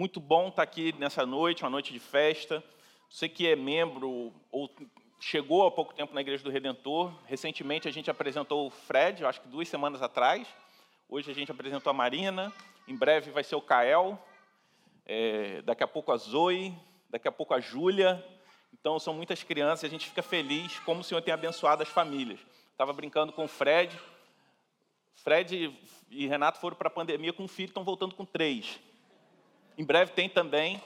Muito bom estar aqui nessa noite, uma noite de festa. Você que é membro ou chegou há pouco tempo na Igreja do Redentor, recentemente a gente apresentou o Fred, acho que duas semanas atrás. Hoje a gente apresentou a Marina, em breve vai ser o Kael, é, daqui a pouco a Zoe, daqui a pouco a Júlia. Então são muitas crianças e a gente fica feliz como o Senhor tem abençoado as famílias. Estava brincando com o Fred. Fred e Renato foram para a pandemia com um filho, estão voltando com três. Em breve tem também.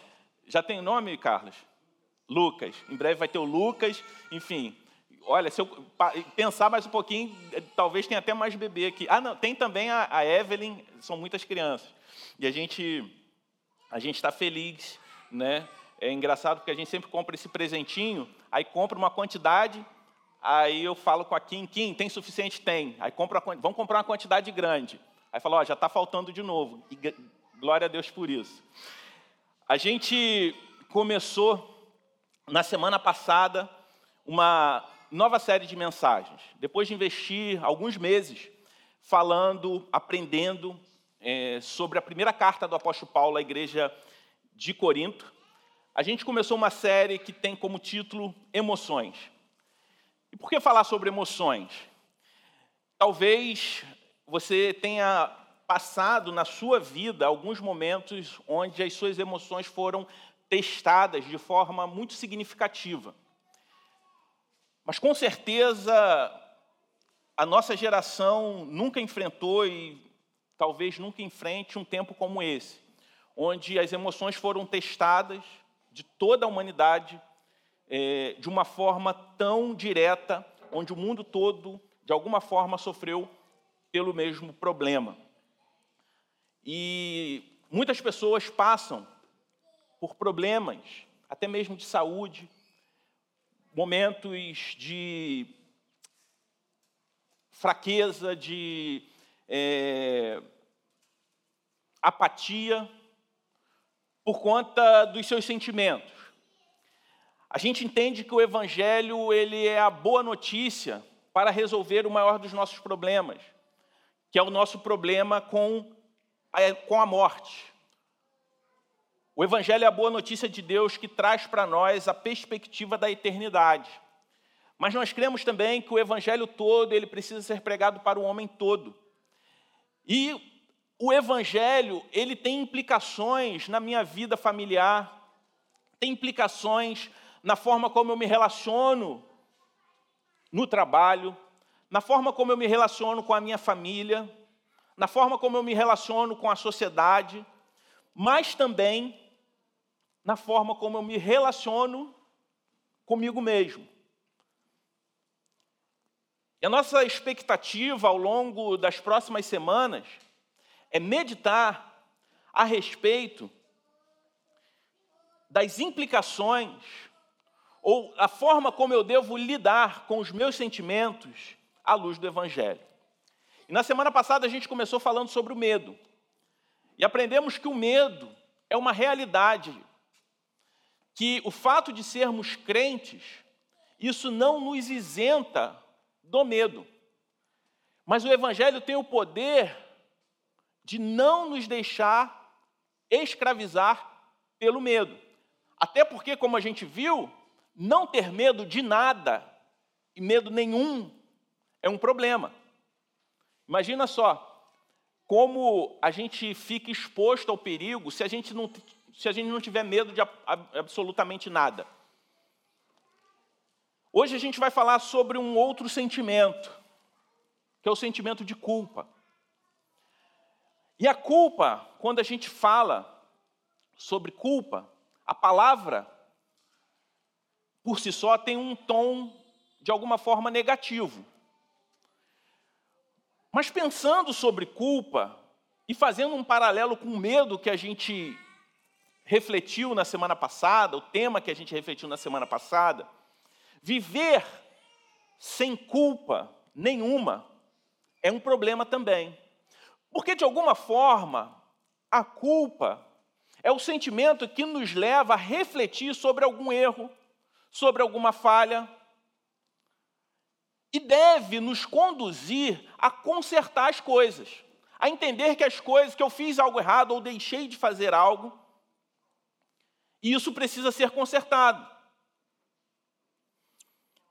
Já tem nome, Carlos? Lucas. Em breve vai ter o Lucas. Enfim, olha, se eu pensar mais um pouquinho, eh, talvez tenha até mais bebê aqui. Ah, não, tem também a, Evelyn, são muitas crianças. E a gente a gente está feliz, né? É engraçado porque a gente sempre compra esse presentinho, aí compra uma quantidade, aí eu falo com a Kim, Kim, tem suficiente? Tem. Aí compra, vamos comprar uma quantidade grande. Aí fala, ó, já está faltando de novo. E glória a Deus por isso. A gente começou na semana passada uma nova série de mensagens. Depois de investir alguns meses falando, aprendendo é, sobre a primeira carta do apóstolo Paulo à igreja de Corinto, a gente começou uma série que tem como título Emoções. E por que falar sobre emoções? Talvez você tenha passado na sua vida alguns momentos onde as suas emoções foram testadas de forma muito significativa. Mas com certeza a nossa geração nunca enfrentou e talvez nunca enfrente um tempo como esse, onde as emoções foram testadas de toda a humanidade é, de uma forma tão direta, onde o mundo todo, de alguma forma, sofreu pelo mesmo problema. E muitas pessoas passam por problemas, até mesmo de saúde, momentos de fraqueza, de é, apatia, por conta dos seus sentimentos. A gente entende que o Evangelho ele é a boa notícia para resolver o maior dos nossos problemas, que é o nosso problema com com a morte. O Evangelho é a boa notícia de Deus que traz para nós a perspectiva da eternidade. Mas nós cremos também que o Evangelho todo ele precisa ser pregado para o homem todo. E o Evangelho ele tem implicações na minha vida familiar, tem implicações na forma como eu me relaciono no trabalho, na forma como eu me relaciono com a minha família, na forma como eu me relaciono com a sociedade, mas também na forma como eu me relaciono comigo mesmo. E a nossa expectativa ao longo das próximas semanas é meditar a respeito das implicações ou a forma como eu devo lidar com os meus sentimentos à luz do Evangelho. E na semana passada a gente começou falando sobre o medo. E aprendemos que o medo é uma realidade que o fato de sermos crentes, isso não nos isenta do medo. Mas o Evangelho tem o poder de não nos deixar escravizar pelo medo. Até porque, como a gente viu, não ter medo de nada e medo nenhum é um problema. Imagina só como a gente fica exposto ao perigo se a gente não se a gente não tiver medo de absolutamente nada. Hoje a gente vai falar sobre um outro sentimento, que é o sentimento de culpa. E a culpa, quando a gente fala sobre culpa, a palavra por si só tem um tom de alguma forma negativo. Mas pensando sobre culpa e fazendo um paralelo com o medo que a gente refletiu na semana passada, o tema que a gente refletiu na semana passada, viver sem culpa nenhuma é um problema também. Porque, de alguma forma, a culpa é o sentimento que nos leva a refletir sobre algum erro, sobre alguma falha, e deve nos conduzir a consertar as coisas, a entender que as coisas, que eu fiz algo errado ou deixei de fazer algo, E isso precisa ser consertado.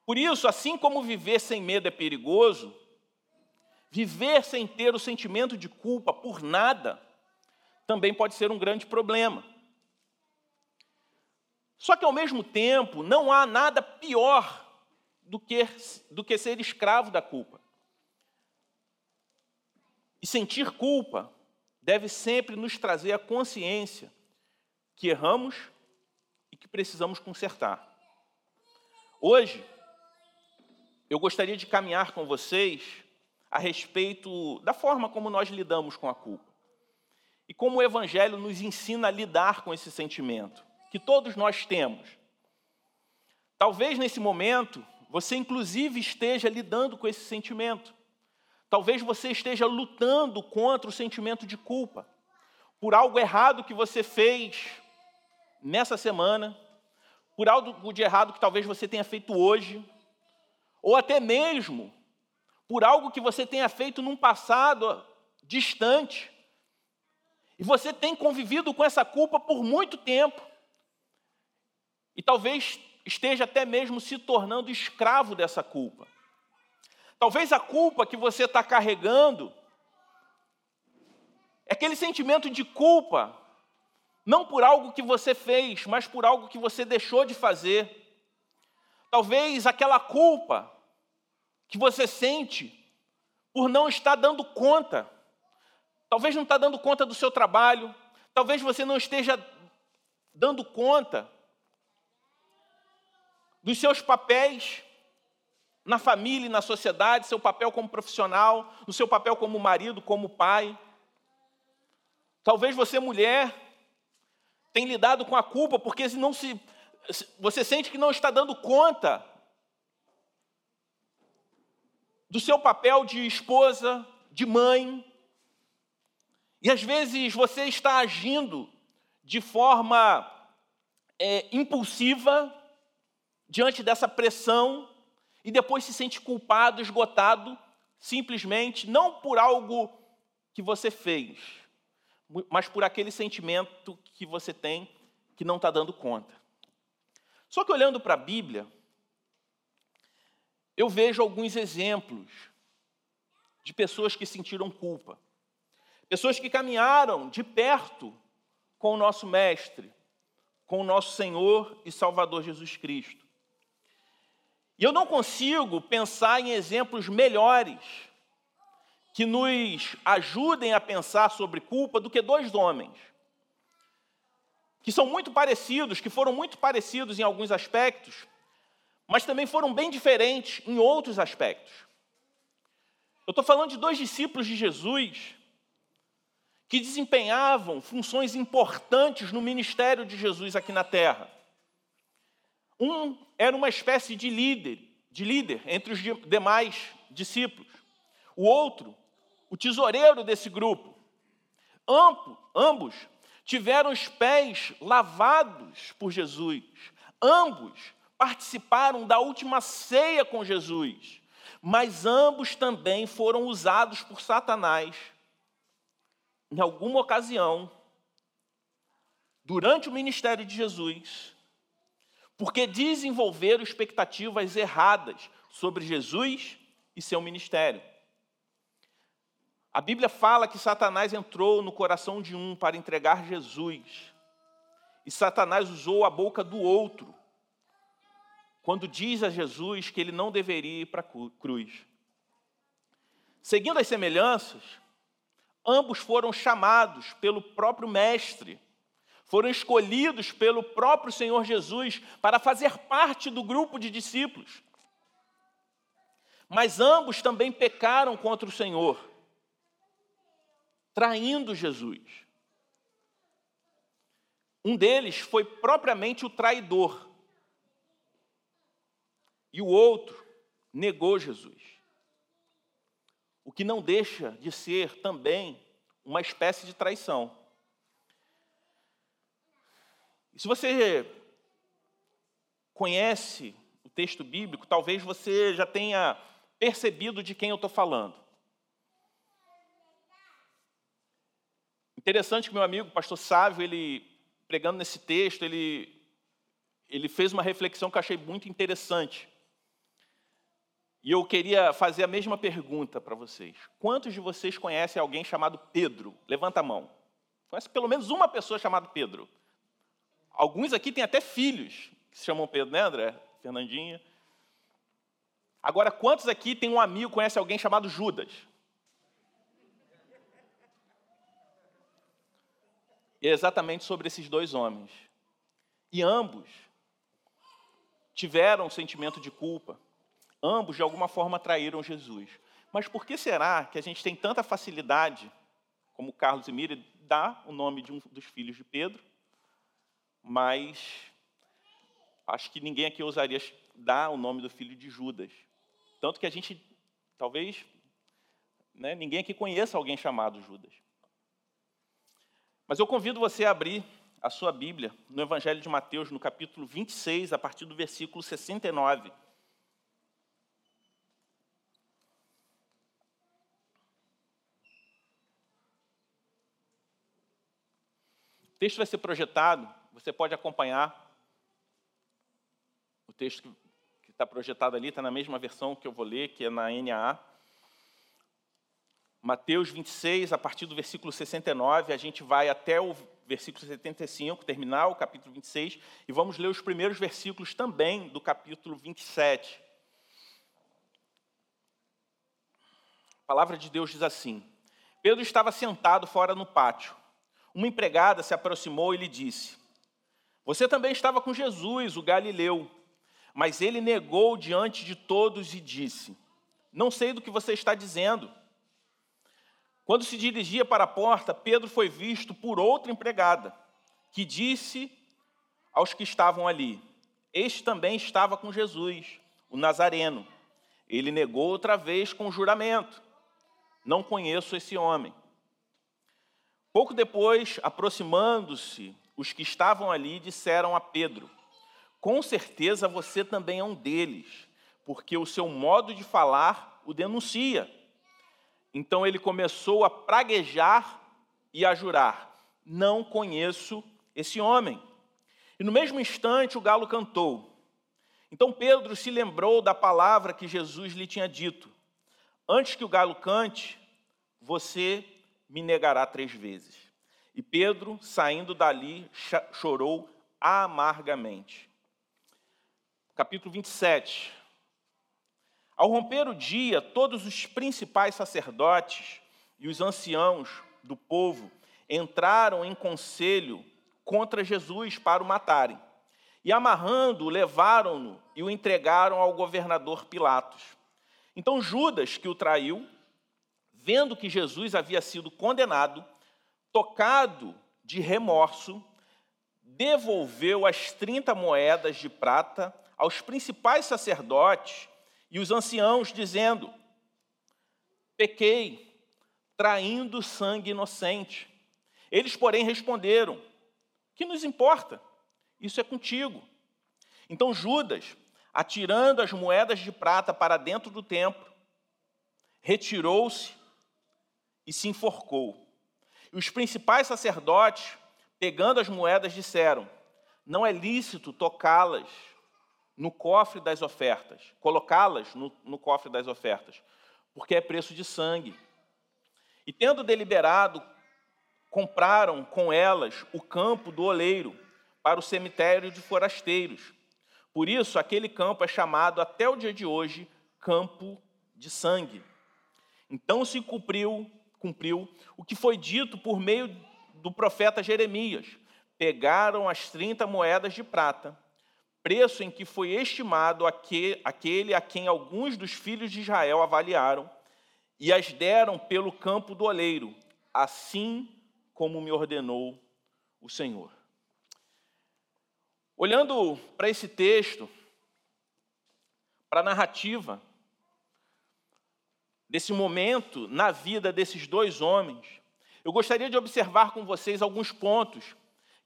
Por isso, assim como viver sem medo é perigoso, viver sem ter o sentimento de culpa por nada também pode ser um grande problema. Só que, ao mesmo tempo, não há nada pior do que, do que ser escravo da culpa. E sentir culpa deve sempre nos trazer a consciência que erramos e que precisamos consertar. Hoje, eu gostaria de caminhar com vocês a respeito da forma como nós lidamos com a culpa e como o Evangelho nos ensina a lidar com esse sentimento que todos nós temos. Talvez nesse momento você, inclusive, esteja lidando com esse sentimento. Talvez você esteja lutando contra o sentimento de culpa por algo errado que você fez nessa semana, por algo de errado que talvez você tenha feito hoje, ou até mesmo por algo que você tenha feito num passado distante. E você tem convivido com essa culpa por muito tempo. E talvez esteja até mesmo se tornando escravo dessa culpa. Talvez a culpa que você está carregando é aquele sentimento de culpa, não por algo que você fez, mas por algo que você deixou de fazer. Talvez aquela culpa que você sente por não estar dando conta. Talvez não está dando conta do seu trabalho, talvez você não esteja dando conta dos seus papéis na família e na sociedade, seu papel como profissional, no seu papel como marido, como pai. Talvez você, mulher, tenha lidado com a culpa porque não se, você sente que não está dando conta do seu papel de esposa, de mãe. E às vezes você está agindo de forma é, impulsiva diante dessa pressão e depois se sente culpado, esgotado, simplesmente não por algo que você fez, mas por aquele sentimento que você tem que não está dando conta. Só que olhando para a Bíblia, eu vejo alguns exemplos de pessoas que sentiram culpa, pessoas que caminharam de perto com o nosso Mestre, com o nosso Senhor e Salvador Jesus Cristo. E eu não consigo pensar em exemplos melhores que nos ajudem a pensar sobre culpa do que dois homens, que são muito parecidos, que foram muito parecidos em alguns aspectos, mas também foram bem diferentes em outros aspectos. Eu estou falando de dois discípulos de Jesus que desempenhavam funções importantes no ministério de Jesus aqui na terra. Um era uma espécie de líder, de líder entre os demais discípulos. O outro, o tesoureiro desse grupo. ambos tiveram os pés lavados por Jesus. Ambos participaram da última ceia com Jesus. Mas ambos também foram usados por Satanás em alguma ocasião durante o ministério de Jesus porque desenvolveram expectativas erradas sobre Jesus e seu ministério. A Bíblia fala que Satanás entrou no coração de um para entregar Jesus, e Satanás usou a boca do outro, quando diz a Jesus que ele não deveria ir para a cruz. Seguindo as semelhanças, ambos foram chamados pelo próprio Mestre foram escolhidos pelo próprio Senhor Jesus para fazer parte do grupo de discípulos. Mas ambos também pecaram contra o Senhor, traindo Jesus. Um deles foi propriamente o traidor, e o outro negou Jesus. O que não deixa de ser também uma espécie de traição. E se você conhece o texto bíblico, talvez você já tenha percebido de quem eu estou falando. Interessante que meu amigo, pastor Sávio, ele pregando nesse texto, ele, ele fez uma reflexão que eu achei muito interessante. E eu queria fazer a mesma pergunta para vocês. Quantos de vocês conhecem alguém chamado Pedro? Levanta a mão. Conhece pelo menos uma pessoa chamada Pedro. Alguns aqui têm até filhos que se chamam Pedro, né, André? Fernandinha. Agora, quantos aqui tem um amigo, conhece alguém chamado Judas? E é exatamente sobre esses dois homens. E ambos tiveram um sentimento de culpa. Ambos, de alguma forma, traíram Jesus. Mas por que será que a gente tem tanta facilidade, como Carlos e Miri, dar o nome de um dos filhos de Pedro, mas acho que ninguém aqui ousaria dar o nome do filho de Judas. Tanto que a gente, talvez, né, ninguém aqui conheça alguém chamado Judas. Mas eu convido você a abrir a sua Bíblia no Evangelho de Mateus, no capítulo 26, a partir do versículo 69. O texto vai ser projetado, você pode acompanhar. O texto que está projetado ali está na mesma versão que eu vou ler, que é na NAA. Mateus 26, a partir do versículo 69, a gente vai até o versículo 75, terminar o capítulo 26, e vamos ler os primeiros versículos também do capítulo 27. A palavra de Deus diz assim: Pedro estava sentado fora no pátio. Uma empregada se aproximou e lhe disse: Você também estava com Jesus, o galileu. Mas ele negou diante de todos e disse: Não sei do que você está dizendo. Quando se dirigia para a porta, Pedro foi visto por outra empregada, que disse aos que estavam ali: Este também estava com Jesus, o Nazareno. Ele negou outra vez com juramento: Não conheço esse homem. Pouco depois, aproximando-se, os que estavam ali disseram a Pedro: Com certeza você também é um deles, porque o seu modo de falar o denuncia. Então ele começou a praguejar e a jurar: Não conheço esse homem. E no mesmo instante o galo cantou. Então Pedro se lembrou da palavra que Jesus lhe tinha dito: Antes que o galo cante, você me negará três vezes. E Pedro, saindo dali, chorou amargamente. Capítulo 27. Ao romper o dia, todos os principais sacerdotes e os anciãos do povo entraram em conselho contra Jesus para o matarem. E amarrando-o, levaram-no e o entregaram ao governador Pilatos. Então Judas, que o traiu, vendo que Jesus havia sido condenado, tocado de remorso, devolveu as 30 moedas de prata aos principais sacerdotes e os anciãos dizendo: Pequei, traindo sangue inocente. Eles, porém, responderam: Que nos importa? Isso é contigo. Então Judas, atirando as moedas de prata para dentro do templo, retirou-se e se enforcou. E os principais sacerdotes, pegando as moedas, disseram: Não é lícito tocá-las no cofre das ofertas, colocá-las no, no cofre das ofertas, porque é preço de sangue. E tendo deliberado, compraram com elas o campo do oleiro para o cemitério de forasteiros. Por isso, aquele campo é chamado até o dia de hoje campo de sangue. Então se cumpriu, cumpriu o que foi dito por meio do profeta Jeremias. Pegaram as 30 moedas de prata preço em que foi estimado aquele a quem alguns dos filhos de Israel avaliaram, e as deram pelo campo do oleiro, assim como me ordenou o Senhor. Olhando para esse texto, para a narrativa desse momento na vida desses dois homens, eu gostaria de observar com vocês alguns pontos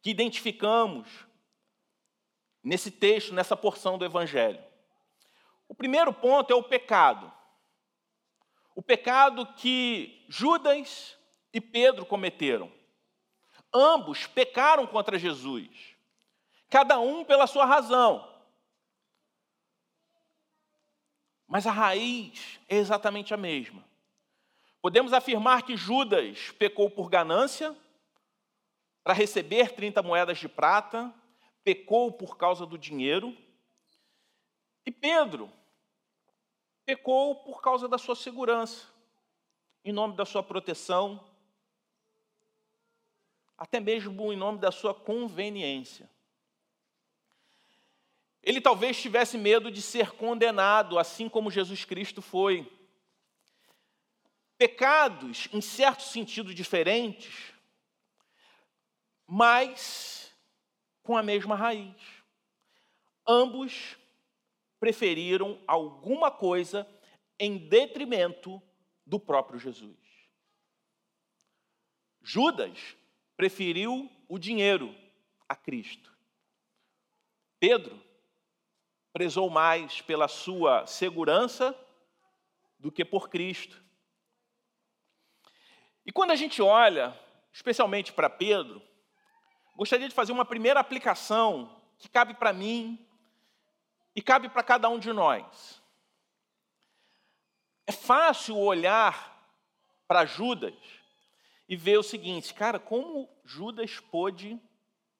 que identificamos nesse texto, nessa porção do Evangelho. O primeiro ponto é o pecado. O pecado que Judas e Pedro cometeram. Ambos pecaram contra Jesus, cada um pela sua razão. Mas a raiz é exatamente a mesma. Podemos afirmar que Judas pecou por ganância, para receber 30 moedas de prata, pecou por causa do dinheiro. E Pedro pecou por causa da sua segurança, em nome da sua proteção, até mesmo em nome da sua conveniência. Ele talvez tivesse medo de ser condenado, assim como Jesus Cristo foi. Pecados, em certo sentido, diferentes, mas com a mesma raiz. Ambos preferiram alguma coisa em detrimento do próprio Jesus. Judas preferiu o dinheiro a Cristo. Pedro prezou mais pela sua segurança do que por Cristo. E quando a gente olha, especialmente para Pedro, gostaria de fazer uma primeira aplicação que cabe para mim e cabe para cada um de nós. É fácil olhar para Judas e ver o seguinte, cara, como Judas pôde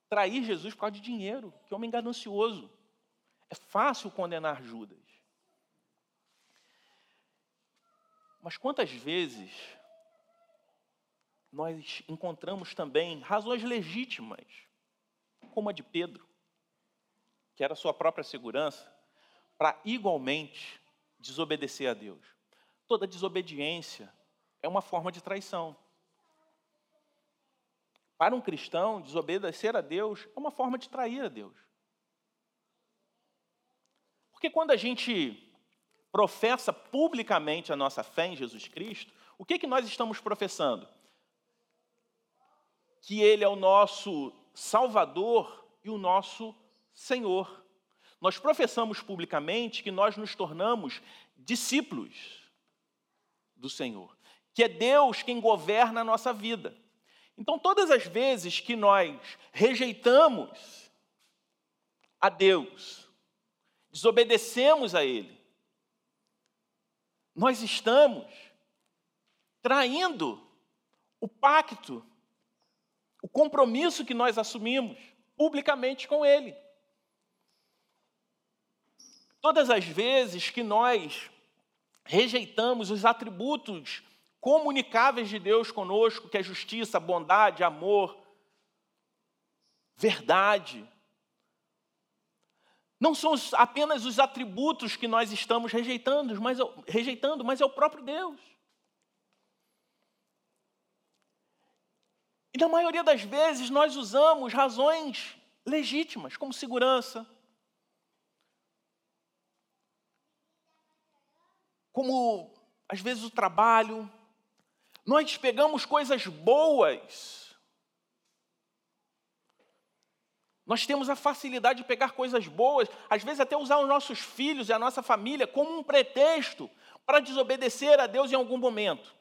trair Jesus por causa de dinheiro? Que homem ganancioso. É fácil condenar Judas. Mas quantas vezes nós encontramos também razões legítimas, como a de Pedro, que era sua própria segurança, para igualmente desobedecer a Deus. Toda desobediência é uma forma de traição. Para um cristão, desobedecer a Deus é uma forma de trair a Deus. Porque quando a gente professa publicamente a nossa fé em Jesus Cristo, o que, que nós estamos professando? Que Ele é o nosso Salvador e o nosso Senhor. Nós professamos publicamente que nós nos tornamos discípulos do Senhor, que é Deus quem governa a nossa vida. Então, todas as vezes que nós rejeitamos a Deus, desobedecemos a Ele, nós estamos traindo o pacto, o compromisso que nós assumimos publicamente com Ele. Todas as vezes que nós rejeitamos os atributos comunicáveis de Deus conosco, que é justiça, bondade, amor, verdade. Não são apenas os atributos que nós estamos rejeitando, mas, rejeitando, mas é o próprio Deus. E na maioria das vezes nós usamos razões legítimas, como segurança, como às vezes o trabalho, nós pegamos coisas boas. Nós temos a facilidade de pegar coisas boas, às vezes até usar os nossos filhos e a nossa família como um pretexto para desobedecer a Deus em algum momento.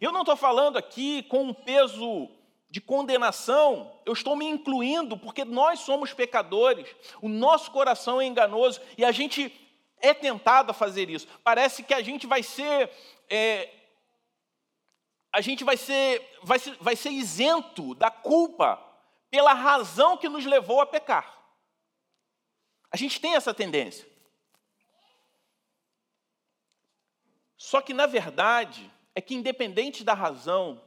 Eu não estou falando aqui com um peso de condenação, eu estou me incluindo porque nós somos pecadores, o nosso coração é enganoso e a gente é tentado a fazer isso. Parece que a gente vai ser é, a gente vai ser, vai ser, vai ser isento da culpa pela razão que nos levou a pecar. A gente tem essa tendência. Só que, na verdade, é que, independente da razão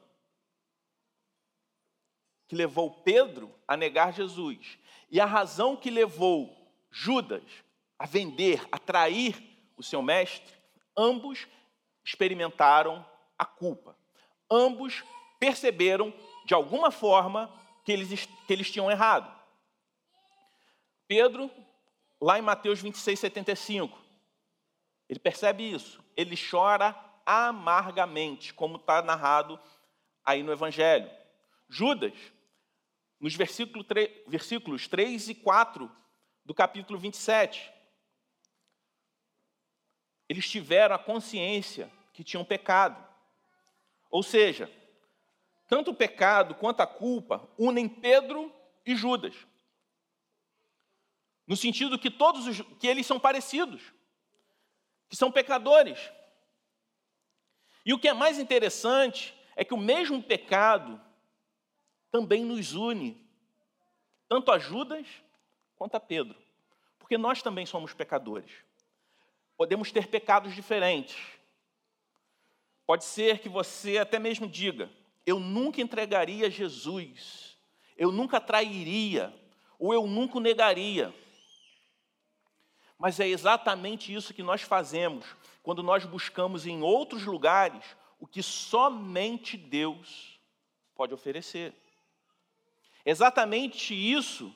que levou Pedro a negar Jesus e a razão que levou Judas a vender, a trair o seu mestre, ambos experimentaram a culpa ambos perceberam, de alguma forma, que eles, que eles tinham errado. Pedro, lá em Mateus 26, 75, ele percebe isso. Ele chora amargamente, como está narrado aí no Evangelho. Judas, nos versículo 3, versículos 3 e 4 do capítulo 27, eles tiveram a consciência que tinham pecado. Ou seja, tanto o pecado quanto a culpa unem Pedro e Judas. No sentido que todos os, que eles são parecidos, que são pecadores. E o que é mais interessante é que o mesmo pecado também nos une, tanto a Judas quanto a Pedro, porque nós também somos pecadores. Podemos ter pecados diferentes. Pode ser que você até mesmo diga: eu nunca entregaria Jesus, eu nunca trairia, ou eu nunca negaria. Mas é exatamente isso que nós fazemos quando nós buscamos em outros lugares o que somente Deus pode oferecer. Exatamente isso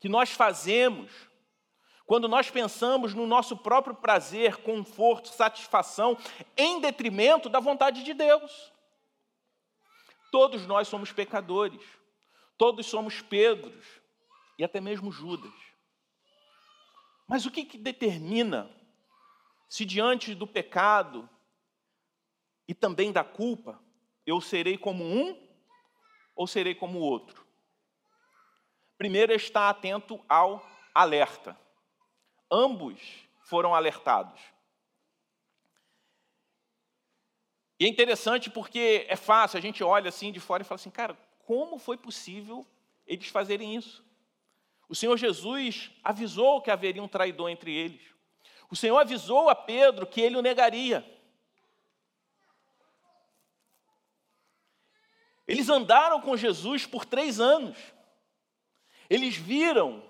que nós fazemos quando nós pensamos no nosso próprio prazer, conforto, satisfação, em detrimento da vontade de Deus. Todos nós somos pecadores, todos somos Pedros e até mesmo Judas. Mas o que, que determina se diante do pecado e também da culpa eu serei como um ou serei como o outro? Primeiro, estar atento ao alerta. Ambos foram alertados. E é interessante porque é fácil, a gente olha assim de fora e fala assim, cara, como foi possível eles fazerem isso? O Senhor Jesus avisou que haveria um traidor entre eles. O Senhor avisou a Pedro que ele o negaria. Eles andaram com Jesus por três anos. Eles viram,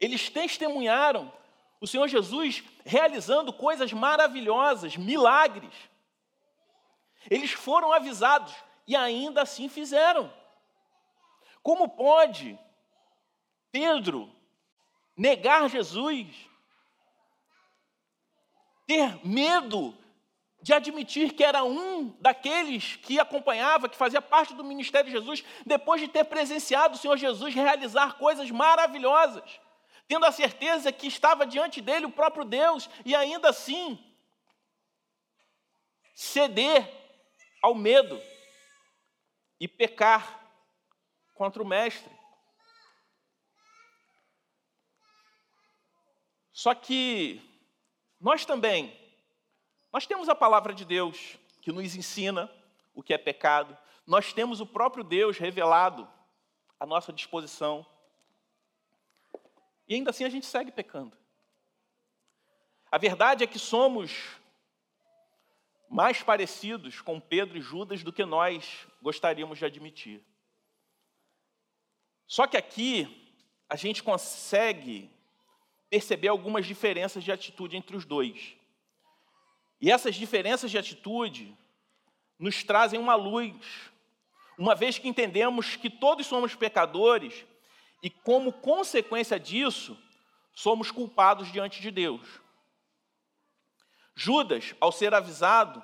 eles testemunharam o Senhor Jesus realizando coisas maravilhosas, milagres. Eles foram avisados e ainda assim fizeram. Como pode Pedro negar Jesus, ter medo de admitir que era um daqueles que acompanhava, que fazia parte do ministério de Jesus, depois de ter presenciado o Senhor Jesus realizar coisas maravilhosas, tendo a certeza que estava diante dele o próprio Deus, e ainda assim ceder ao medo e pecar contra o Mestre. Só que nós também, nós temos a palavra de Deus que nos ensina o que é pecado, nós temos o próprio Deus revelado à nossa disposição. E ainda assim a gente segue pecando. A verdade é que somos mais parecidos com Pedro e Judas do que nós gostaríamos de admitir. Só que aqui a gente consegue perceber algumas diferenças de atitude entre os dois. E essas diferenças de atitude nos trazem uma luz, uma vez que entendemos que todos somos pecadores e, como consequência disso, somos culpados diante de Deus. Judas, ao ser avisado,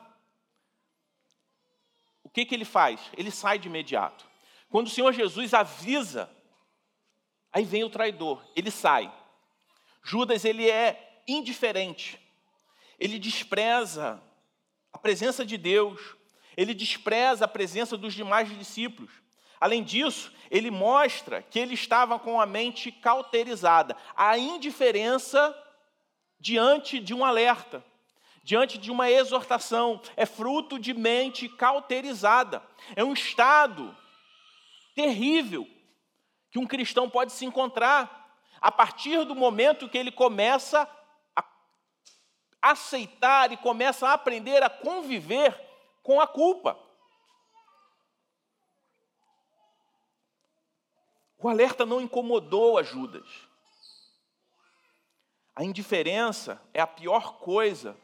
o que, que ele faz? Ele sai de imediato. Quando o Senhor Jesus avisa, aí vem o traidor, ele sai. Judas ele é indiferente. Ele despreza a presença de Deus, ele despreza a presença dos demais discípulos. Além disso, ele mostra que ele estava com a mente cauterizada. A indiferença diante de um alerta, diante de uma exortação, é fruto de mente cauterizada. É um estado terrível que um cristão pode se encontrar a partir do momento que ele começa a aceitar e começa a aprender a conviver com a culpa. O alerta não incomodou a Judas. A indiferença é a pior coisa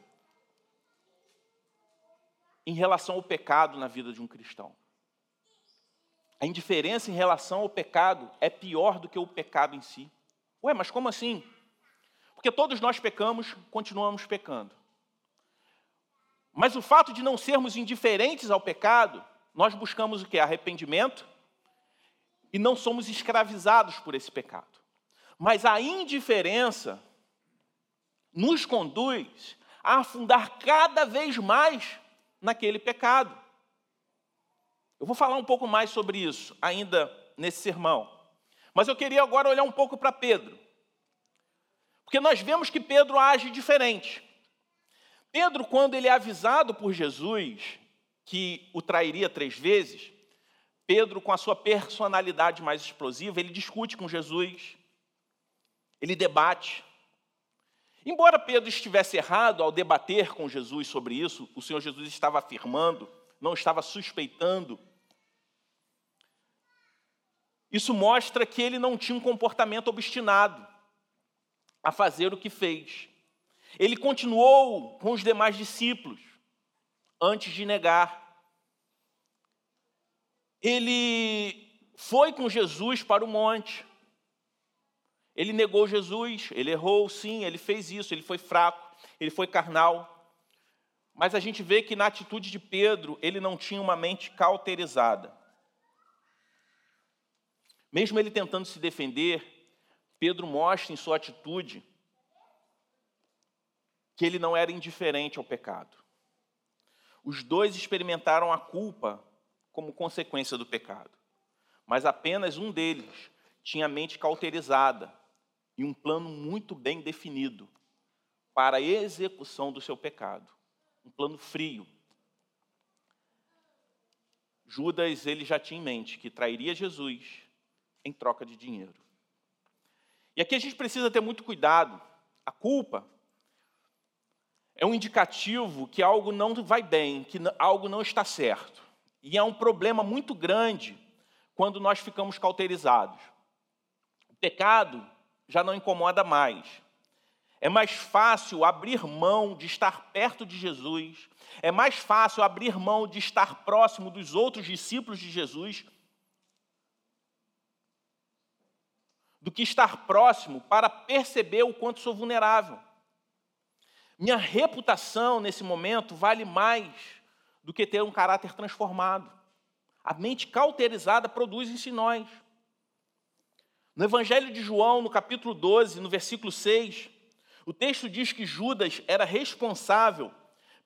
em relação ao pecado na vida de um cristão. A indiferença em relação ao pecado é pior do que o pecado em si. Ué, mas como assim? Porque todos nós pecamos, continuamos pecando. Mas o fato de não sermos indiferentes ao pecado, nós buscamos o que? Arrependimento e não somos escravizados por esse pecado. Mas a indiferença nos conduz a afundar cada vez mais naquele pecado. Eu vou falar um pouco mais sobre isso ainda nesse sermão. Mas eu queria agora olhar um pouco para Pedro. Porque nós vemos que Pedro age diferente. Pedro, quando ele é avisado por Jesus que o trairia três vezes, Pedro, com a sua personalidade mais explosiva, ele discute com Jesus, ele debate. Embora Pedro estivesse errado ao debater com Jesus sobre isso, o Senhor Jesus estava afirmando, não estava suspeitando. Isso mostra que ele não tinha um comportamento obstinado a fazer o que fez. Ele continuou com os demais discípulos antes de negar. Ele foi com Jesus para o monte. Ele negou Jesus, ele errou, sim, ele fez isso, ele foi fraco, ele foi carnal. Mas a gente vê que na atitude de Pedro, ele não tinha uma mente cauterizada. Mesmo ele tentando se defender, Pedro mostra em sua atitude que ele não era indiferente ao pecado. Os dois experimentaram a culpa como consequência do pecado, mas apenas um deles tinha a mente cauterizada e um plano muito bem definido para a execução do seu pecado, um plano frio. Judas ele já tinha em mente que trairia Jesus em troca de dinheiro. E aqui a gente precisa ter muito cuidado. A culpa é um indicativo que algo não vai bem, que algo não está certo. E é um problema muito grande quando nós ficamos cauterizados. O pecado já não incomoda mais. É mais fácil abrir mão de estar perto de Jesus, é mais fácil abrir mão de estar próximo dos outros discípulos de Jesus do que estar próximo para perceber o quanto sou vulnerável. Minha reputação nesse momento vale mais do que ter um caráter transformado. A mente cauterizada produz isso em nós. No Evangelho de João, no capítulo 12, no versículo 6, o texto diz que Judas era responsável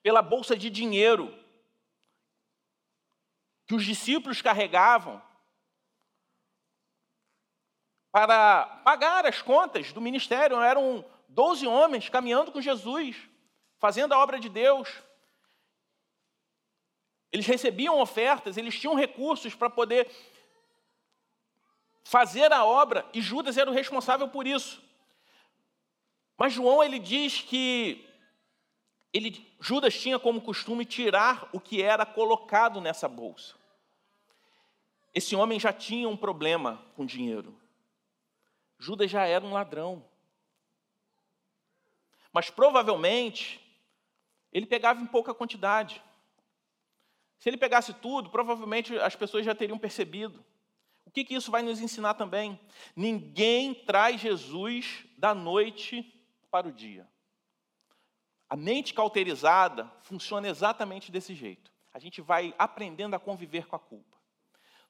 pela bolsa de dinheiro que os discípulos carregavam para pagar as contas do ministério. Eram doze homens caminhando com Jesus, fazendo a obra de Deus. Eles recebiam ofertas, eles tinham recursos para poder fazer a obra, e Judas era o responsável por isso. Mas João ele diz que ele, Judas tinha como costume tirar o que era colocado nessa bolsa. Esse homem já tinha um problema com dinheiro. Judas já era um ladrão. Mas provavelmente ele pegava em pouca quantidade. Se ele pegasse tudo, provavelmente as pessoas já teriam percebido. O que, que isso vai nos ensinar também? Ninguém traz Jesus da noite para o dia. A mente cauterizada funciona exatamente desse jeito. A gente vai aprendendo a conviver com a culpa.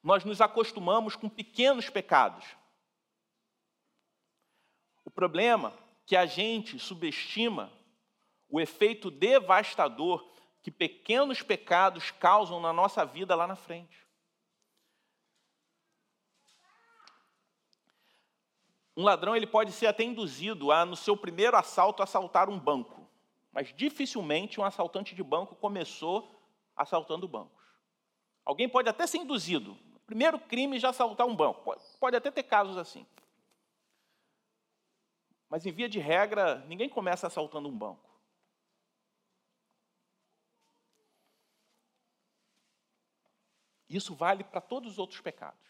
Nós nos acostumamos com pequenos pecados, o problema é que a gente subestima o efeito devastador que pequenos pecados causam na nossa vida lá na frente. Um ladrão ele pode ser até induzido a, no seu primeiro assalto, assaltar um banco. Mas dificilmente um assaltante de banco começou assaltando bancos. Alguém pode até ser induzido. Primeiro crime já assaltar um banco. Pode, pode até ter casos assim. Mas, em via de regra, ninguém começa assaltando um banco. Isso vale para todos os outros pecados.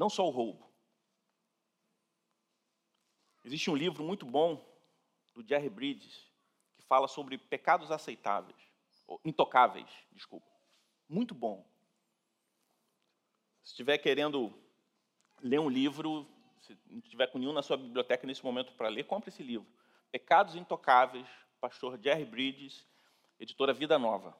Não só o roubo. Existe um livro muito bom do Jerry Bridges que fala sobre pecados aceitáveis, intocáveis, desculpa. Muito bom. Se estiver querendo ler um livro, se tiver com nenhum na sua biblioteca nesse momento para ler, compre esse livro. Pecados Intocáveis, pastor Jerry Bridges, editora Vida Nova.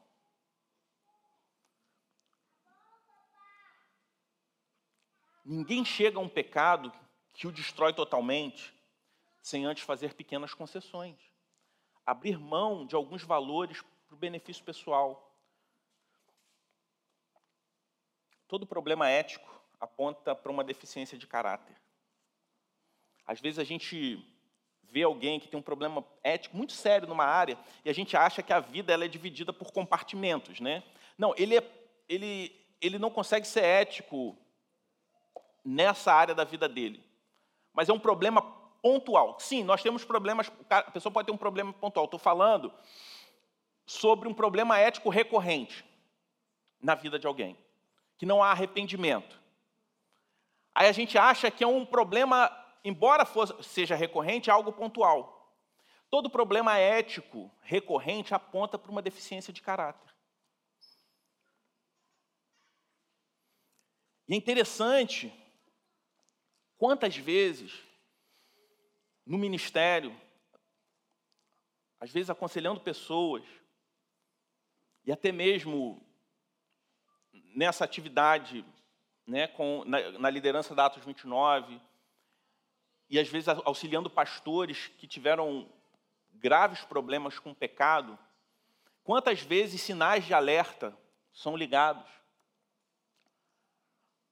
Ninguém chega a um pecado que o destrói totalmente sem antes fazer pequenas concessões. Abrir mão de alguns valores para o benefício pessoal. todo problema ético aponta para uma deficiência de caráter. Às vezes a gente vê alguém que tem um problema ético muito sério numa área e a gente acha que a vida ela é dividida por compartimentos, né? Não, ele, é, ele, ele não consegue ser ético nessa área da vida dele. Mas é um problema pontual. Sim, nós temos problemas, a pessoa pode ter um problema pontual. Estou falando sobre um problema ético recorrente na vida de alguém, que não há arrependimento. Aí a gente acha que é um problema, embora fosse, seja recorrente, é algo pontual. Todo problema ético recorrente aponta para uma deficiência de caráter. E é interessante quantas vezes no ministério, às vezes aconselhando pessoas, e até mesmo nessa atividade né, com, na, na liderança da Atos 29, e às vezes auxiliando pastores que tiveram graves problemas com o pecado, quantas vezes sinais de alerta são ligados?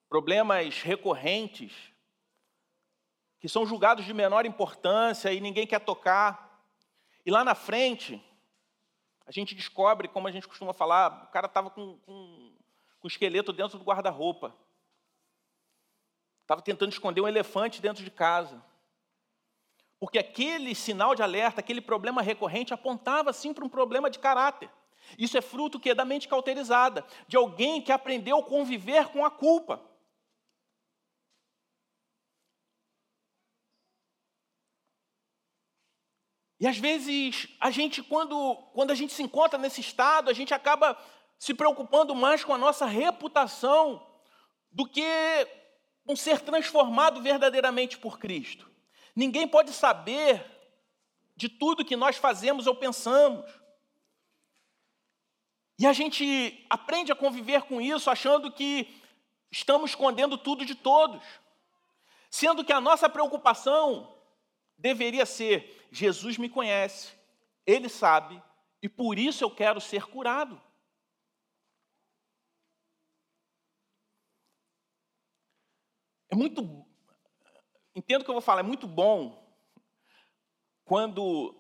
Problemas recorrentes que são julgados de menor importância e ninguém quer tocar. E lá na frente, a gente descobre, como a gente costuma falar, o cara estava com, com, com o esqueleto dentro do guarda-roupa. Estava tentando esconder um elefante dentro de casa. Porque aquele sinal de alerta, aquele problema recorrente, apontava sim para um problema de caráter. Isso é fruto que é da mente cauterizada, de alguém que aprendeu a conviver com a culpa. E às vezes a gente, quando, quando a gente se encontra nesse estado, a gente acaba se preocupando mais com a nossa reputação do que um ser transformado verdadeiramente por Cristo. Ninguém pode saber de tudo que nós fazemos ou pensamos. E a gente aprende a conviver com isso achando que estamos escondendo tudo de todos. Sendo que a nossa preocupação deveria ser: Jesus me conhece, ele sabe, e por isso eu quero ser curado. É muito. Entendo o que eu vou falar, é muito bom quando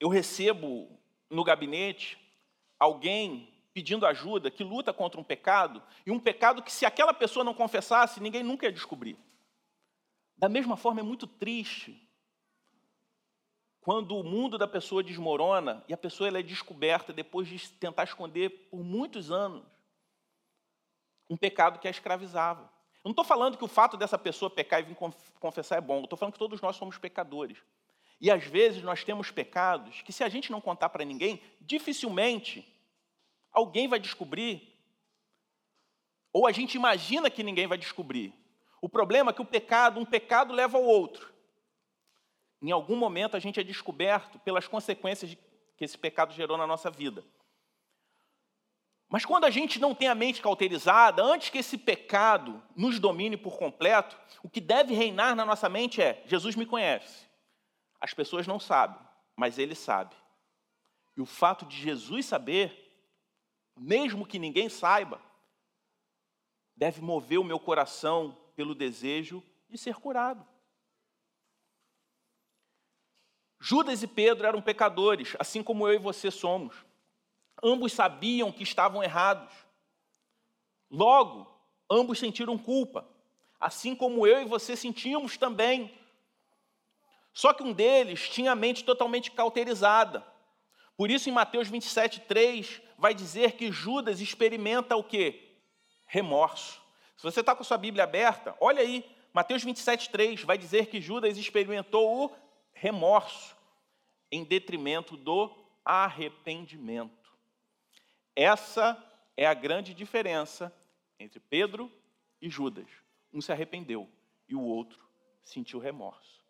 eu recebo no gabinete alguém pedindo ajuda que luta contra um pecado, e um pecado que, se aquela pessoa não confessasse, ninguém nunca ia descobrir. Da mesma forma, é muito triste quando o mundo da pessoa desmorona e a pessoa ela é descoberta depois de tentar esconder por muitos anos um pecado que a escravizava. Eu não estou falando que o fato dessa pessoa pecar e vir confessar é bom, estou falando que todos nós somos pecadores. E às vezes nós temos pecados que, se a gente não contar para ninguém, dificilmente alguém vai descobrir, ou a gente imagina que ninguém vai descobrir. O problema é que o pecado, um pecado leva ao outro. Em algum momento a gente é descoberto pelas consequências que esse pecado gerou na nossa vida. Mas quando a gente não tem a mente cauterizada, antes que esse pecado nos domine por completo, o que deve reinar na nossa mente é: Jesus me conhece. As pessoas não sabem, mas ele sabe. E o fato de Jesus saber, mesmo que ninguém saiba, deve mover o meu coração pelo desejo de ser curado. Judas e Pedro eram pecadores, assim como eu e você somos. Ambos sabiam que estavam errados. Logo, ambos sentiram culpa, assim como eu e você sentimos também. Só que um deles tinha a mente totalmente cauterizada. Por isso, em Mateus 27, 3, vai dizer que Judas experimenta o quê? Remorso. Se você está com a sua Bíblia aberta, olha aí, Mateus 27, 3 vai dizer que Judas experimentou o remorso em detrimento do arrependimento. Essa é a grande diferença entre Pedro e Judas. Um se arrependeu e o outro sentiu remorso.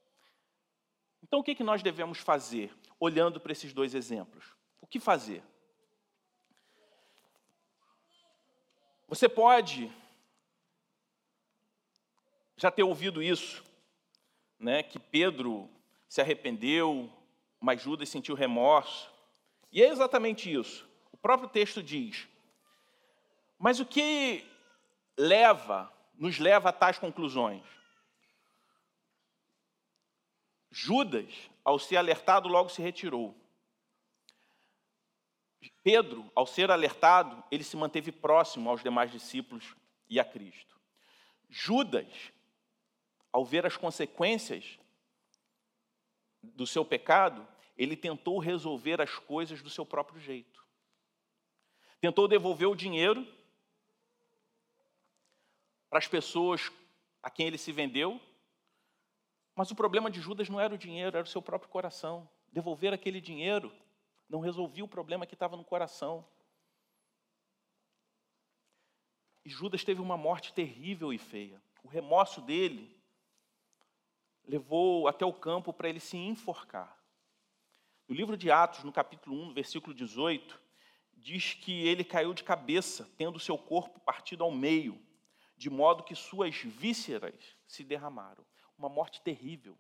Então, o que, que nós devemos fazer olhando para esses dois exemplos? O que fazer? Você pode já ter ouvido isso, né, que Pedro se arrependeu, mas Judas sentiu remorso. E é exatamente isso. O próprio texto diz: Mas o que leva, nos leva a tais conclusões? Judas, ao ser alertado, logo se retirou. Pedro, ao ser alertado, ele se manteve próximo aos demais discípulos e a Cristo. Judas, ao ver as consequências do seu pecado, ele tentou resolver as coisas do seu próprio jeito. Tentou devolver o dinheiro para as pessoas a quem ele se vendeu, mas o problema de Judas não era o dinheiro, era o seu próprio coração. Devolver aquele dinheiro não resolvia o problema que estava no coração. E Judas teve uma morte terrível e feia. O remorso dele levou até o campo para ele se enforcar. No livro de Atos, no capítulo 1, versículo 18, diz que ele caiu de cabeça, tendo seu corpo partido ao meio, de modo que suas vísceras se derramaram. Uma morte terrível.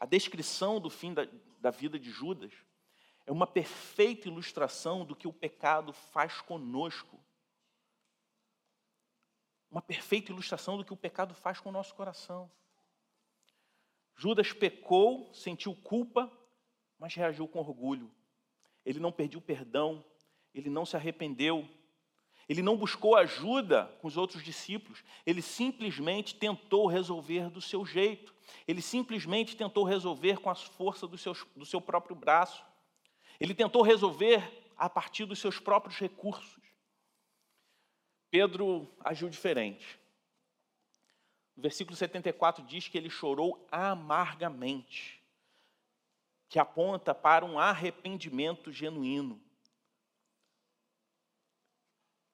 A descrição do fim da, da vida de Judas é uma perfeita ilustração do que o pecado faz conosco uma perfeita ilustração do que o pecado faz com o nosso coração. Judas pecou, sentiu culpa, mas reagiu com orgulho. Ele não pediu perdão, ele não se arrependeu, ele não buscou ajuda com os outros discípulos, ele simplesmente tentou resolver do seu jeito, ele simplesmente tentou resolver com a força do seu, do seu próprio braço, ele tentou resolver a partir dos seus próprios recursos. Pedro agiu diferente. O versículo 74 diz que ele chorou amargamente, que aponta para um arrependimento genuíno.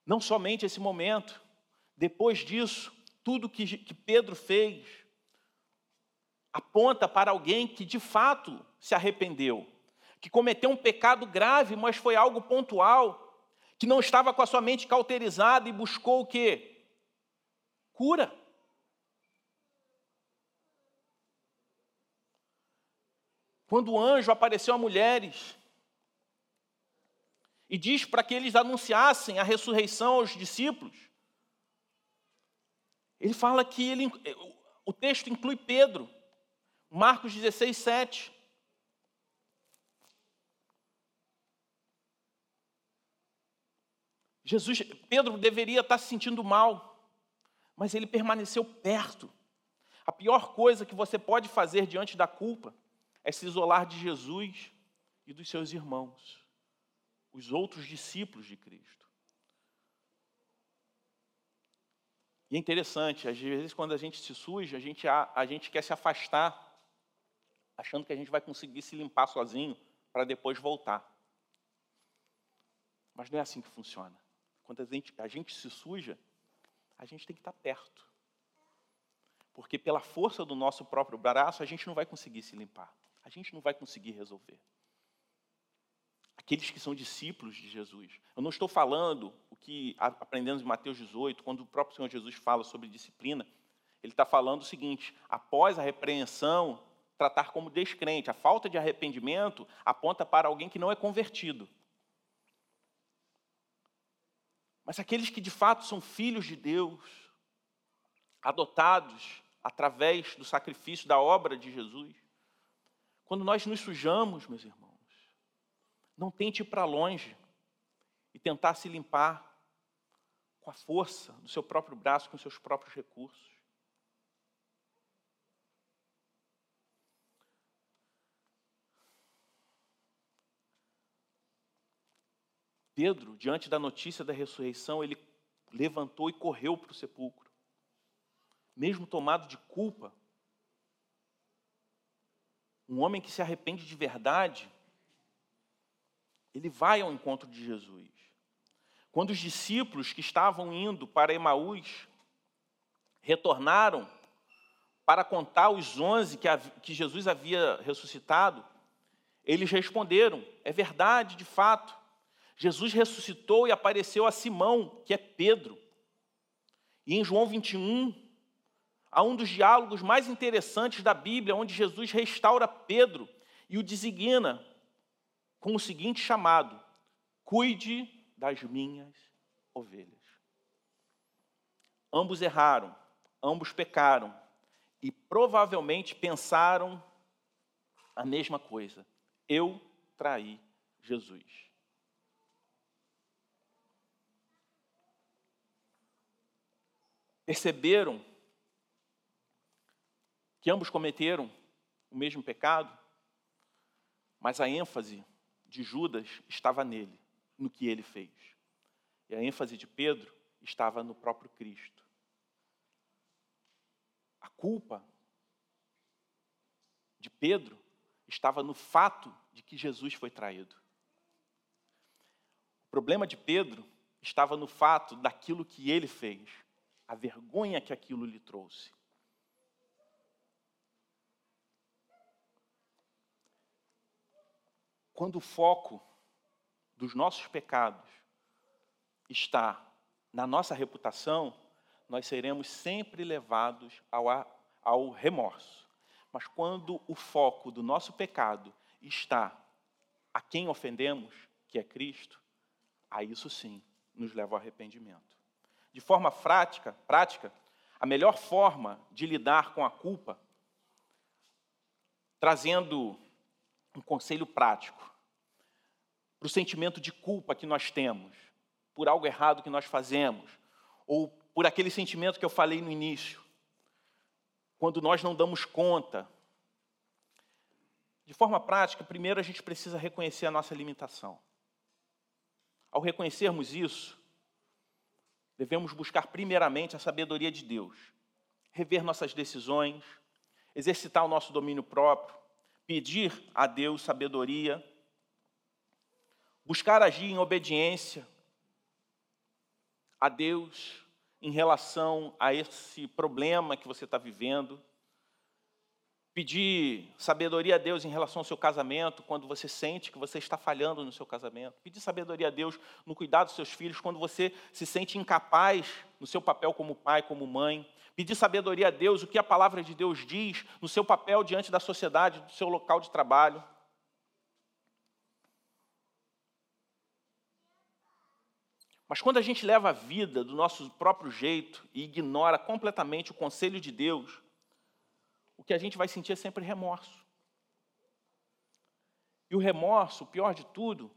Não somente esse momento, depois disso, tudo que, que Pedro fez aponta para alguém que de fato se arrependeu, que cometeu um pecado grave, mas foi algo pontual, que não estava com a sua mente cauterizada e buscou o quê? Cura. Quando o anjo apareceu a mulheres e diz para que eles anunciassem a ressurreição aos discípulos, ele fala que ele, o texto inclui Pedro, Marcos 16, 7. Jesus, Pedro deveria estar se sentindo mal, mas ele permaneceu perto. A pior coisa que você pode fazer diante da culpa é se isolar de Jesus e dos seus irmãos, os outros discípulos de Cristo. E é interessante, às vezes quando a gente se suja, a gente, a, a gente quer se afastar, achando que a gente vai conseguir se limpar sozinho para depois voltar. Mas não é assim que funciona. Quando a gente, a gente se suja, a gente tem que estar perto. Porque pela força do nosso próprio braço, a gente não vai conseguir se limpar. A gente não vai conseguir resolver. Aqueles que são discípulos de Jesus. Eu não estou falando o que aprendemos em Mateus 18, quando o próprio Senhor Jesus fala sobre disciplina. Ele está falando o seguinte: após a repreensão, tratar como descrente. A falta de arrependimento aponta para alguém que não é convertido. Mas aqueles que de fato são filhos de Deus, adotados através do sacrifício da obra de Jesus, quando nós nos sujamos, meus irmãos, não tente ir para longe e tentar se limpar com a força do seu próprio braço, com seus próprios recursos. Pedro, diante da notícia da ressurreição, ele levantou e correu para o sepulcro. Mesmo tomado de culpa, um homem que se arrepende de verdade, ele vai ao encontro de Jesus. Quando os discípulos que estavam indo para Emaús retornaram para contar os onze que Jesus havia ressuscitado, eles responderam: é verdade, de fato. Jesus ressuscitou e apareceu a Simão, que é Pedro. E em João 21, há um dos diálogos mais interessantes da Bíblia, onde Jesus restaura Pedro e o designa com o seguinte chamado: cuide das minhas ovelhas. Ambos erraram, ambos pecaram e provavelmente pensaram a mesma coisa. Eu traí Jesus. Perceberam que ambos cometeram o mesmo pecado, mas a ênfase de Judas estava nele, no que ele fez. E a ênfase de Pedro estava no próprio Cristo. A culpa de Pedro estava no fato de que Jesus foi traído. O problema de Pedro estava no fato daquilo que ele fez, a vergonha que aquilo lhe trouxe. Quando o foco dos nossos pecados está na nossa reputação, nós seremos sempre levados ao, ao remorso. Mas quando o foco do nosso pecado está a quem ofendemos, que é Cristo, a isso sim nos leva ao arrependimento. De forma prática, prática, a melhor forma de lidar com a culpa, trazendo um conselho prático para o sentimento de culpa que nós temos por algo errado que nós fazemos, ou por aquele sentimento que eu falei no início, quando nós não damos conta. De forma prática, primeiro a gente precisa reconhecer a nossa limitação. Ao reconhecermos isso, devemos buscar primeiramente a sabedoria de Deus, rever nossas decisões, exercitar o nosso domínio próprio, pedir a Deus sabedoria, buscar agir em obediência a Deus em relação a esse problema que você está vivendo. Pedir sabedoria a Deus em relação ao seu casamento, quando você sente que você está falhando no seu casamento. Pedir sabedoria a Deus no cuidado dos seus filhos, quando você se sente incapaz no seu papel como pai, como mãe. Pedir sabedoria a Deus, o que a palavra de Deus diz no seu papel diante da sociedade, do seu local de trabalho. Mas quando a gente leva a vida do nosso próprio jeito e ignora completamente o conselho de Deus, o que a gente vai sentir é sempre remorso. E o remorso, o pior de tudo,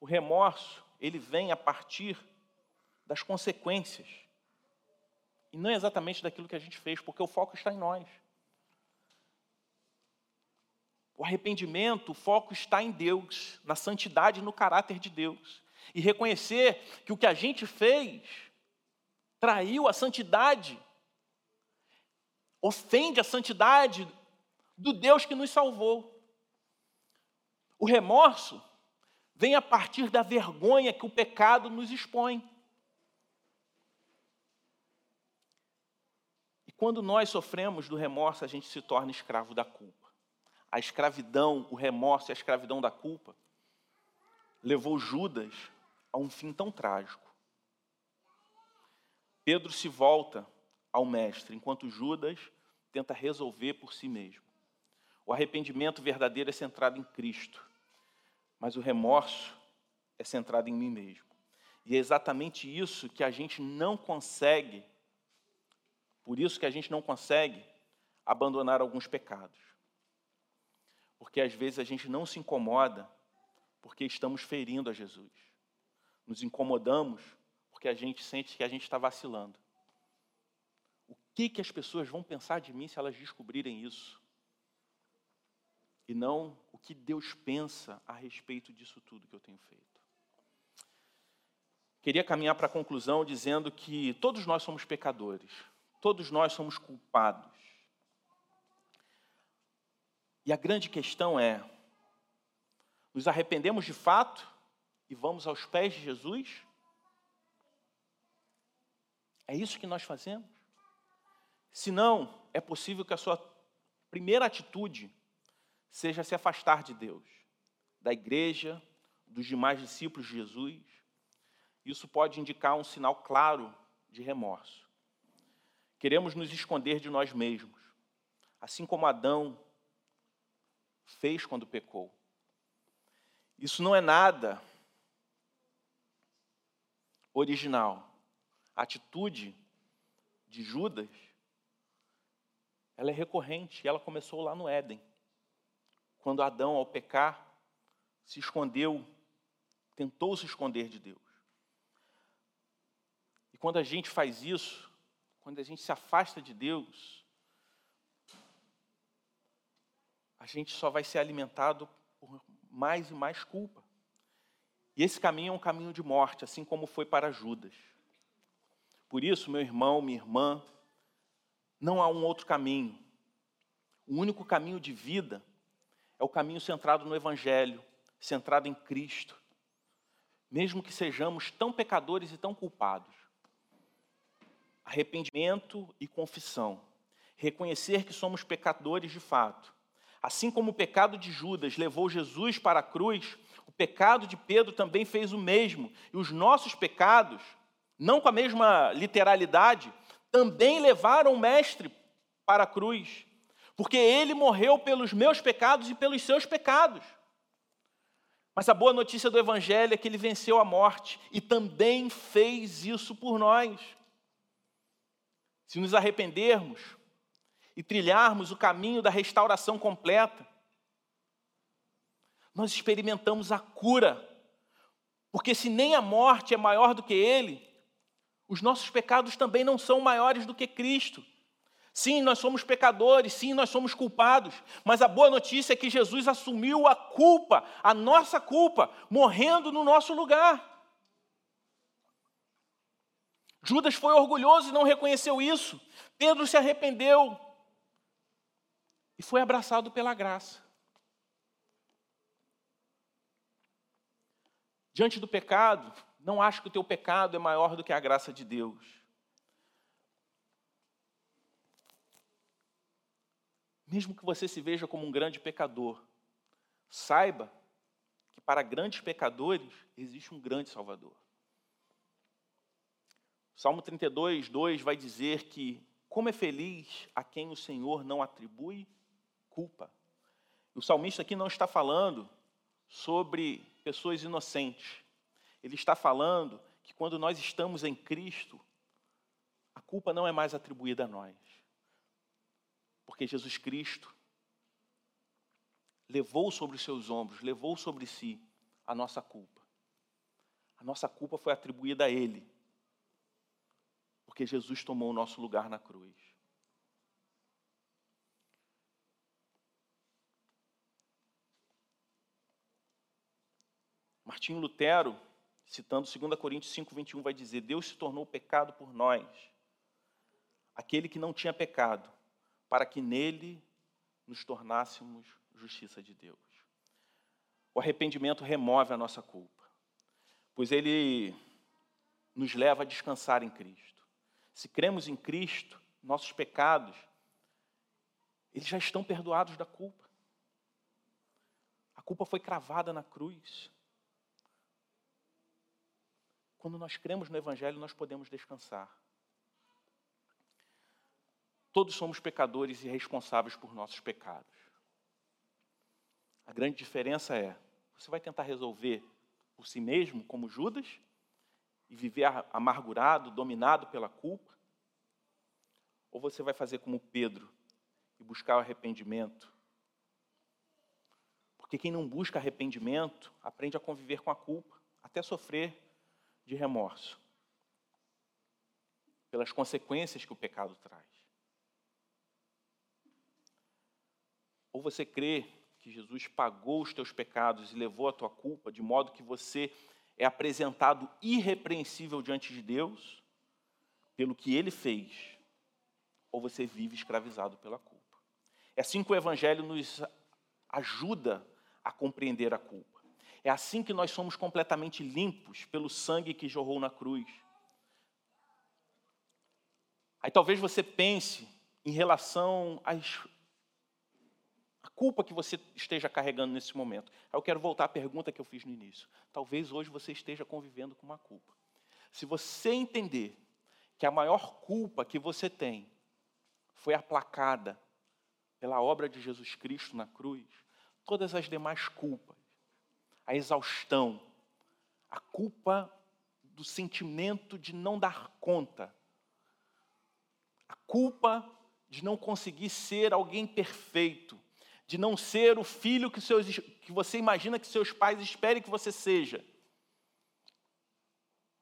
o remorso, ele vem a partir das consequências. E não é exatamente daquilo que a gente fez, porque o foco está em nós. O arrependimento, o foco está em Deus, na santidade e no caráter de Deus e reconhecer que o que a gente fez traiu a santidade, ofende a santidade do Deus que nos salvou. O remorso vem a partir da vergonha que o pecado nos expõe. E quando nós sofremos do remorso, a gente se torna escravo da culpa. A escravidão, o remorso e a escravidão da culpa levou Judas a um fim tão trágico. Pedro se volta ao Mestre, enquanto Judas tenta resolver por si mesmo. O arrependimento verdadeiro é centrado em Cristo, mas o remorso é centrado em mim mesmo. E é exatamente isso que a gente não consegue, por isso que a gente não consegue abandonar alguns pecados. Porque às vezes a gente não se incomoda porque estamos ferindo a Jesus nos incomodamos porque a gente sente que a gente está vacilando. Que, que as pessoas vão pensar de mim se elas descobrirem isso? E não o que Deus pensa a respeito disso tudo que eu tenho feito. Queria caminhar para a conclusão dizendo que todos nós somos pecadores, todos nós somos culpados. E a grande questão é: nos arrependemos de fato e vamos aos pés de Jesus? É isso que nós fazemos? Se não, é possível que a sua primeira atitude seja se afastar de Deus, da igreja, dos demais discípulos de Jesus. Isso pode indicar um sinal claro de remorso. Queremos nos esconder de nós mesmos, assim como Adão fez quando pecou. Isso não é nada original, a atitude de Judas, ela é recorrente, ela começou lá no Éden. Quando Adão, ao pecar, se escondeu, tentou se esconder de Deus. E quando a gente faz isso, quando a gente se afasta de Deus, a gente só vai ser alimentado por mais e mais culpa. E esse caminho é um caminho de morte, assim como foi para Judas. Por isso, meu irmão, minha irmã, não há um outro caminho. O único caminho de vida é o caminho centrado no Evangelho, centrado em Cristo. Mesmo que sejamos tão pecadores e tão culpados. Arrependimento e confissão. Reconhecer que somos pecadores de fato Assim como o pecado de Judas levou Jesus para a cruz, o pecado de Pedro também fez o mesmo. E os nossos pecados, não com a mesma literalidade, também levaram o Mestre para a cruz. Porque ele morreu pelos meus pecados e pelos seus pecados. Mas a boa notícia do Evangelho é que ele venceu a morte e também fez isso por nós. Se nos arrependermos, e trilharmos o caminho da restauração completa, nós experimentamos a cura. Porque se nem a morte é maior do que Ele, os nossos pecados também não são maiores do que Cristo. Sim, nós somos pecadores, sim, nós somos culpados, mas a boa notícia é que Jesus assumiu a culpa, a nossa culpa, morrendo no nosso lugar. Judas foi orgulhoso e não reconheceu isso. Pedro se arrependeu, e foi abraçado pela graça. Diante do pecado, não acho que o teu pecado é maior do que a graça de Deus. Mesmo que você se veja como um grande pecador, saiba que para grandes pecadores existe um grande Salvador. Salmo 32, 2 vai dizer que como é feliz a quem o Senhor não atribui culpa. O salmista aqui não está falando sobre pessoas inocentes. Ele está falando que quando nós estamos em Cristo, a culpa não é mais atribuída a nós. Porque Jesus Cristo levou sobre os seus ombros, levou sobre si a nossa culpa. A nossa culpa foi atribuída a Ele. Porque Jesus tomou o nosso lugar na cruz. Martinho Lutero, citando 2 Coríntios 5, 21, vai dizer: Deus se tornou pecado por nós, aquele que não tinha pecado, para que nele nos tornássemos justiça de Deus. O arrependimento remove a nossa culpa, pois ele nos leva a descansar em Cristo. Se cremos em Cristo, nossos pecados, eles já estão perdoados da culpa. A culpa foi cravada na cruz. Quando nós cremos no Evangelho, nós podemos descansar. Todos somos pecadores e responsáveis por nossos pecados. A grande diferença é: você vai tentar resolver por si mesmo, como Judas, e viver amargurado, dominado pela culpa? Ou você vai fazer como Pedro e buscar o arrependimento? Porque quem não busca arrependimento aprende a conviver com a culpa, até sofrer de remorso pelas consequências que o pecado traz. Ou você crê que Jesus pagou os teus pecados e levou a tua culpa, de modo que você é apresentado irrepreensível diante de Deus pelo que ele fez, ou você vive escravizado pela culpa. É assim que o Evangelho nos ajuda a compreender a culpa. É assim que nós somos completamente limpos pelo sangue que jorrou na cruz. Aí talvez você pense em relação às, à culpa que você esteja carregando nesse momento. Eu quero voltar à pergunta que eu fiz no início. Talvez hoje você esteja convivendo com uma culpa. Se você entender que a maior culpa que você tem foi aplacada pela obra de Jesus Cristo na cruz, todas as demais culpas a exaustão, a culpa do sentimento de não dar conta, a culpa de não conseguir ser alguém perfeito, de não ser o filho que, seus, que você imagina que seus pais esperem que você seja,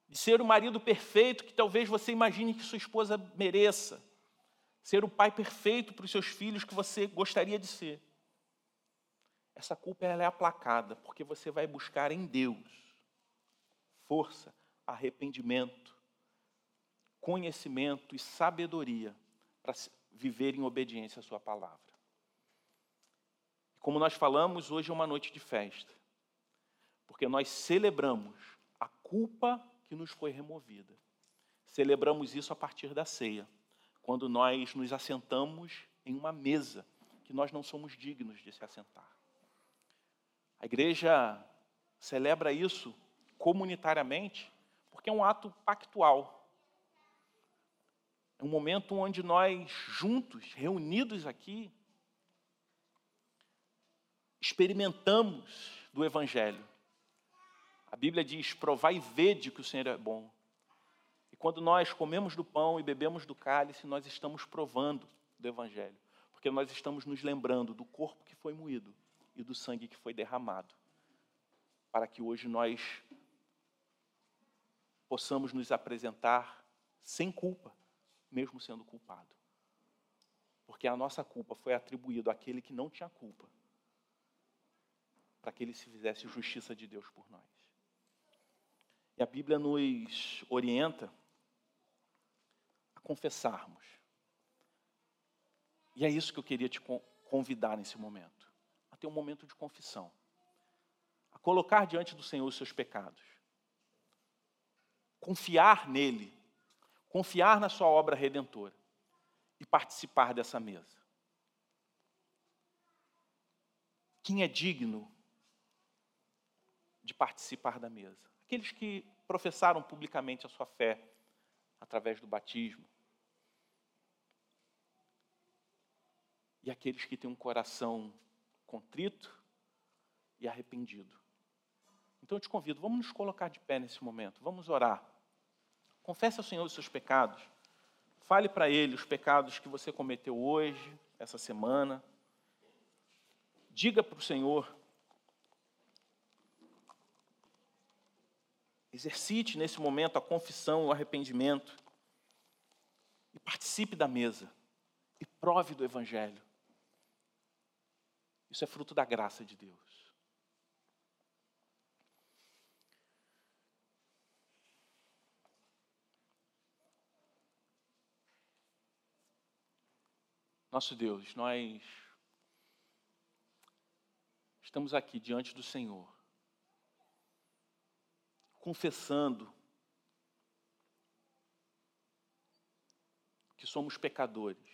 de ser o marido perfeito que talvez você imagine que sua esposa mereça, ser o pai perfeito para os seus filhos que você gostaria de ser. Essa culpa ela é aplacada, porque você vai buscar em Deus força, arrependimento, conhecimento e sabedoria para viver em obediência à Sua palavra. Como nós falamos, hoje é uma noite de festa, porque nós celebramos a culpa que nos foi removida. Celebramos isso a partir da ceia, quando nós nos assentamos em uma mesa que nós não somos dignos de se assentar. A igreja celebra isso comunitariamente porque é um ato pactual. É um momento onde nós, juntos, reunidos aqui, experimentamos do Evangelho. A Bíblia diz: provai e vede que o Senhor é bom. E quando nós comemos do pão e bebemos do cálice, nós estamos provando do Evangelho, porque nós estamos nos lembrando do corpo que foi moído e do sangue que foi derramado, para que hoje nós possamos nos apresentar sem culpa, mesmo sendo culpado. Porque a nossa culpa foi atribuída àquele que não tinha culpa, para que ele se fizesse justiça de Deus por nós. E a Bíblia nos orienta a confessarmos. E é isso que eu queria te convidar nesse momento ter um momento de confissão, a colocar diante do Senhor os seus pecados, confiar nele, confiar na sua obra redentora e participar dessa mesa. Quem é digno de participar da mesa? Aqueles que professaram publicamente a sua fé através do batismo. E aqueles que têm um coração contrito e arrependido. Então eu te convido, vamos nos colocar de pé nesse momento, vamos orar. Confesse ao Senhor os seus pecados. Fale para Ele os pecados que você cometeu hoje, essa semana. Diga para o Senhor. Exercite nesse momento a confissão, o arrependimento. E participe da mesa. E prove do Evangelho. Isso é fruto da graça de Deus. Nosso Deus, nós estamos aqui diante do Senhor, confessando que somos pecadores,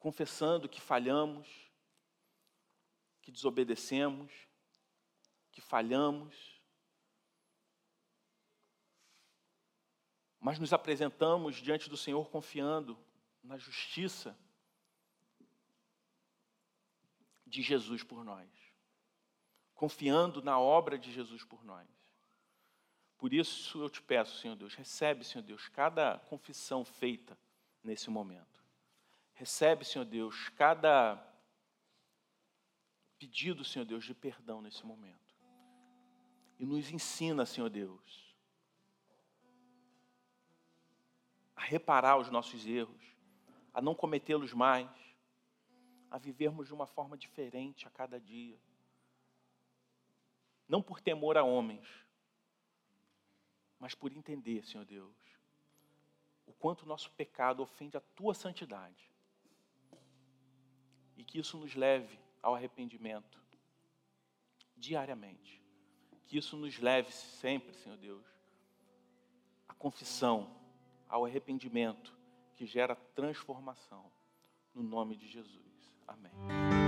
confessando que falhamos, que desobedecemos, que falhamos, mas nos apresentamos diante do Senhor confiando na justiça de Jesus por nós, confiando na obra de Jesus por nós. Por isso eu te peço, Senhor Deus, recebe, Senhor Deus, cada confissão feita nesse momento. Recebe, Senhor Deus, cada pedido, Senhor Deus, de perdão nesse momento. E nos ensina, Senhor Deus, a reparar os nossos erros, a não cometê-los mais, a vivermos de uma forma diferente a cada dia. Não por temor a homens, mas por entender, Senhor Deus, o quanto o nosso pecado ofende a tua santidade e que isso nos leve ao arrependimento diariamente. Que isso nos leve sempre, Senhor Deus, à confissão, ao arrependimento que gera transformação. No nome de Jesus. Amém.